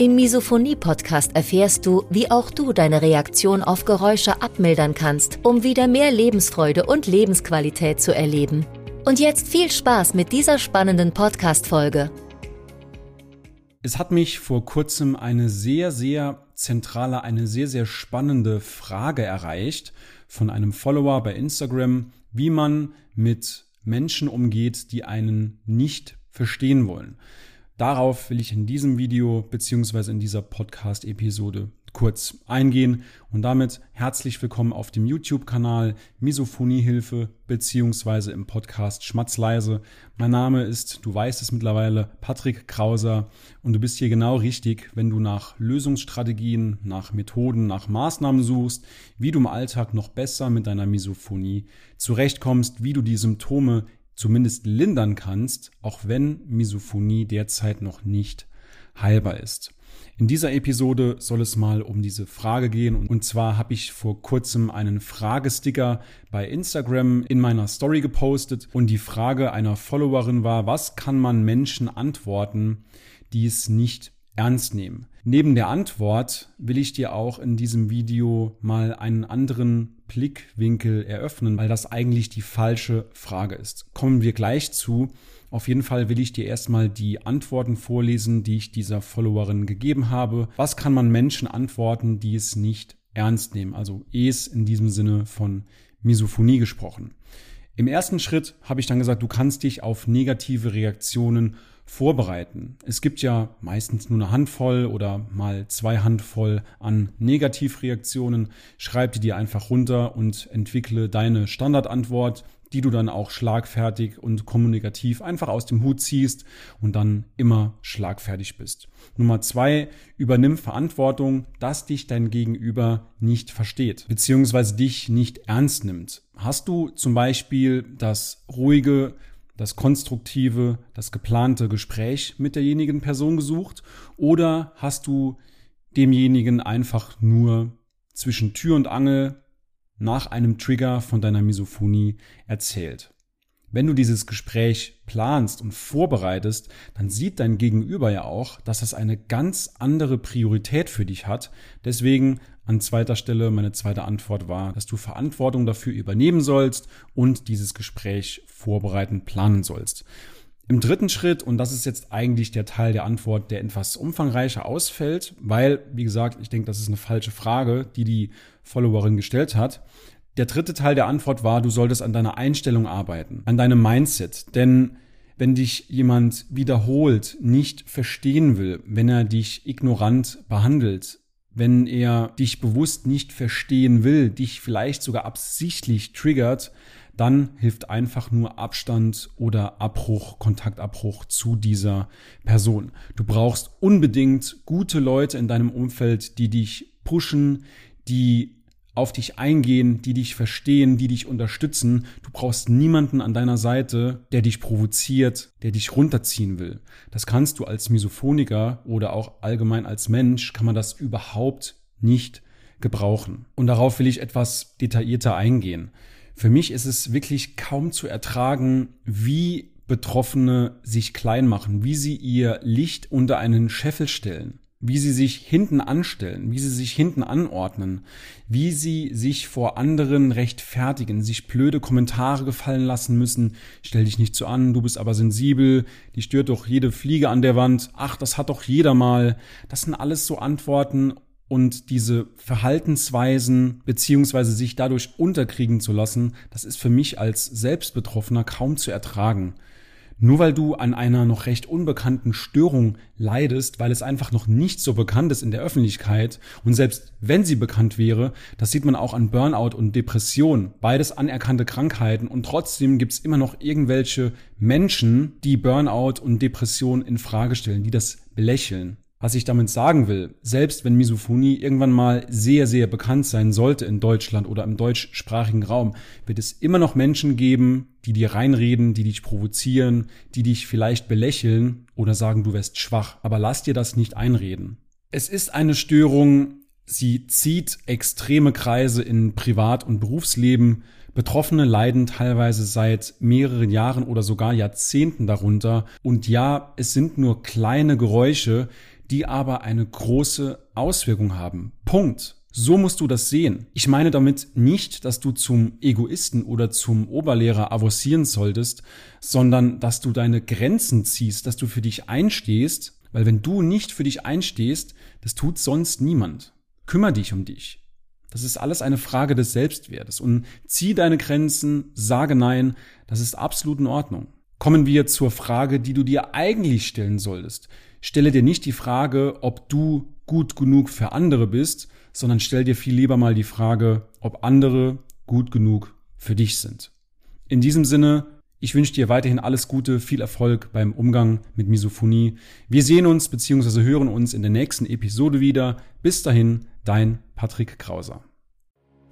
Im Misophonie-Podcast erfährst du, wie auch du deine Reaktion auf Geräusche abmildern kannst, um wieder mehr Lebensfreude und Lebensqualität zu erleben. Und jetzt viel Spaß mit dieser spannenden Podcast-Folge. Es hat mich vor kurzem eine sehr, sehr zentrale, eine sehr, sehr spannende Frage erreicht von einem Follower bei Instagram, wie man mit Menschen umgeht, die einen nicht verstehen wollen. Darauf will ich in diesem Video beziehungsweise in dieser Podcast-Episode kurz eingehen und damit herzlich willkommen auf dem YouTube-Kanal Misophoniehilfe beziehungsweise im Podcast Schmatzleise. Mein Name ist, du weißt es mittlerweile, Patrick Krauser und du bist hier genau richtig, wenn du nach Lösungsstrategien, nach Methoden, nach Maßnahmen suchst, wie du im Alltag noch besser mit deiner Misophonie zurechtkommst, wie du die Symptome zumindest lindern kannst, auch wenn Misophonie derzeit noch nicht heilbar ist. In dieser Episode soll es mal um diese Frage gehen und zwar habe ich vor kurzem einen Fragesticker bei Instagram in meiner Story gepostet und die Frage einer Followerin war, was kann man Menschen antworten, die es nicht ernst nehmen? Neben der Antwort will ich dir auch in diesem Video mal einen anderen Blickwinkel eröffnen, weil das eigentlich die falsche Frage ist. Kommen wir gleich zu. Auf jeden Fall will ich dir erstmal die Antworten vorlesen, die ich dieser Followerin gegeben habe. Was kann man Menschen antworten, die es nicht ernst nehmen? Also es in diesem Sinne von Misophonie gesprochen. Im ersten Schritt habe ich dann gesagt, du kannst dich auf negative Reaktionen vorbereiten. Es gibt ja meistens nur eine Handvoll oder mal zwei Handvoll an Negativreaktionen. Schreib die dir einfach runter und entwickle deine Standardantwort, die du dann auch schlagfertig und kommunikativ einfach aus dem Hut ziehst und dann immer schlagfertig bist. Nummer zwei, übernimm Verantwortung, dass dich dein Gegenüber nicht versteht, beziehungsweise dich nicht ernst nimmt. Hast du zum Beispiel das ruhige, das konstruktive, das geplante Gespräch mit derjenigen Person gesucht oder hast du demjenigen einfach nur zwischen Tür und Angel nach einem Trigger von deiner Misophonie erzählt. Wenn du dieses Gespräch planst und vorbereitest, dann sieht dein Gegenüber ja auch, dass es eine ganz andere Priorität für dich hat. Deswegen an zweiter Stelle meine zweite Antwort war, dass du Verantwortung dafür übernehmen sollst und dieses Gespräch vorbereiten, planen sollst. Im dritten Schritt, und das ist jetzt eigentlich der Teil der Antwort, der etwas umfangreicher ausfällt, weil, wie gesagt, ich denke, das ist eine falsche Frage, die die Followerin gestellt hat. Der dritte Teil der Antwort war, du solltest an deiner Einstellung arbeiten, an deinem Mindset. Denn wenn dich jemand wiederholt nicht verstehen will, wenn er dich ignorant behandelt, wenn er dich bewusst nicht verstehen will, dich vielleicht sogar absichtlich triggert, dann hilft einfach nur Abstand oder Abbruch, Kontaktabbruch zu dieser Person. Du brauchst unbedingt gute Leute in deinem Umfeld, die dich pushen, die auf dich eingehen, die dich verstehen, die dich unterstützen. Du brauchst niemanden an deiner Seite, der dich provoziert, der dich runterziehen will. Das kannst du als Misophoniker oder auch allgemein als Mensch, kann man das überhaupt nicht gebrauchen. Und darauf will ich etwas detaillierter eingehen. Für mich ist es wirklich kaum zu ertragen, wie Betroffene sich klein machen, wie sie ihr Licht unter einen Scheffel stellen, wie sie sich hinten anstellen, wie sie sich hinten anordnen, wie sie sich vor anderen rechtfertigen, sich blöde Kommentare gefallen lassen müssen, stell dich nicht so an, du bist aber sensibel, die stört doch jede Fliege an der Wand, ach, das hat doch jeder mal. Das sind alles so Antworten und diese Verhaltensweisen beziehungsweise sich dadurch unterkriegen zu lassen, das ist für mich als Selbstbetroffener kaum zu ertragen. Nur weil du an einer noch recht unbekannten Störung leidest, weil es einfach noch nicht so bekannt ist in der Öffentlichkeit und selbst wenn sie bekannt wäre, das sieht man auch an Burnout und Depression, beides anerkannte Krankheiten und trotzdem gibt's immer noch irgendwelche Menschen, die Burnout und Depression in Frage stellen, die das belächeln. Was ich damit sagen will, selbst wenn Misophonie irgendwann mal sehr, sehr bekannt sein sollte in Deutschland oder im deutschsprachigen Raum, wird es immer noch Menschen geben, die dir reinreden, die dich provozieren, die dich vielleicht belächeln oder sagen, du wärst schwach. Aber lass dir das nicht einreden. Es ist eine Störung, sie zieht extreme Kreise in Privat- und Berufsleben. Betroffene leiden teilweise seit mehreren Jahren oder sogar Jahrzehnten darunter. Und ja, es sind nur kleine Geräusche, die aber eine große Auswirkung haben. Punkt. So musst du das sehen. Ich meine damit nicht, dass du zum Egoisten oder zum Oberlehrer avancieren solltest, sondern dass du deine Grenzen ziehst, dass du für dich einstehst, weil wenn du nicht für dich einstehst, das tut sonst niemand. Kümmer dich um dich. Das ist alles eine Frage des Selbstwertes und zieh deine Grenzen, sage nein, das ist absolut in Ordnung. Kommen wir zur Frage, die du dir eigentlich stellen solltest stelle dir nicht die Frage, ob du gut genug für andere bist, sondern stell dir viel lieber mal die Frage, ob andere gut genug für dich sind. In diesem Sinne, ich wünsche dir weiterhin alles Gute, viel Erfolg beim Umgang mit Misophonie. Wir sehen uns bzw. hören uns in der nächsten Episode wieder. Bis dahin, dein Patrick Krauser.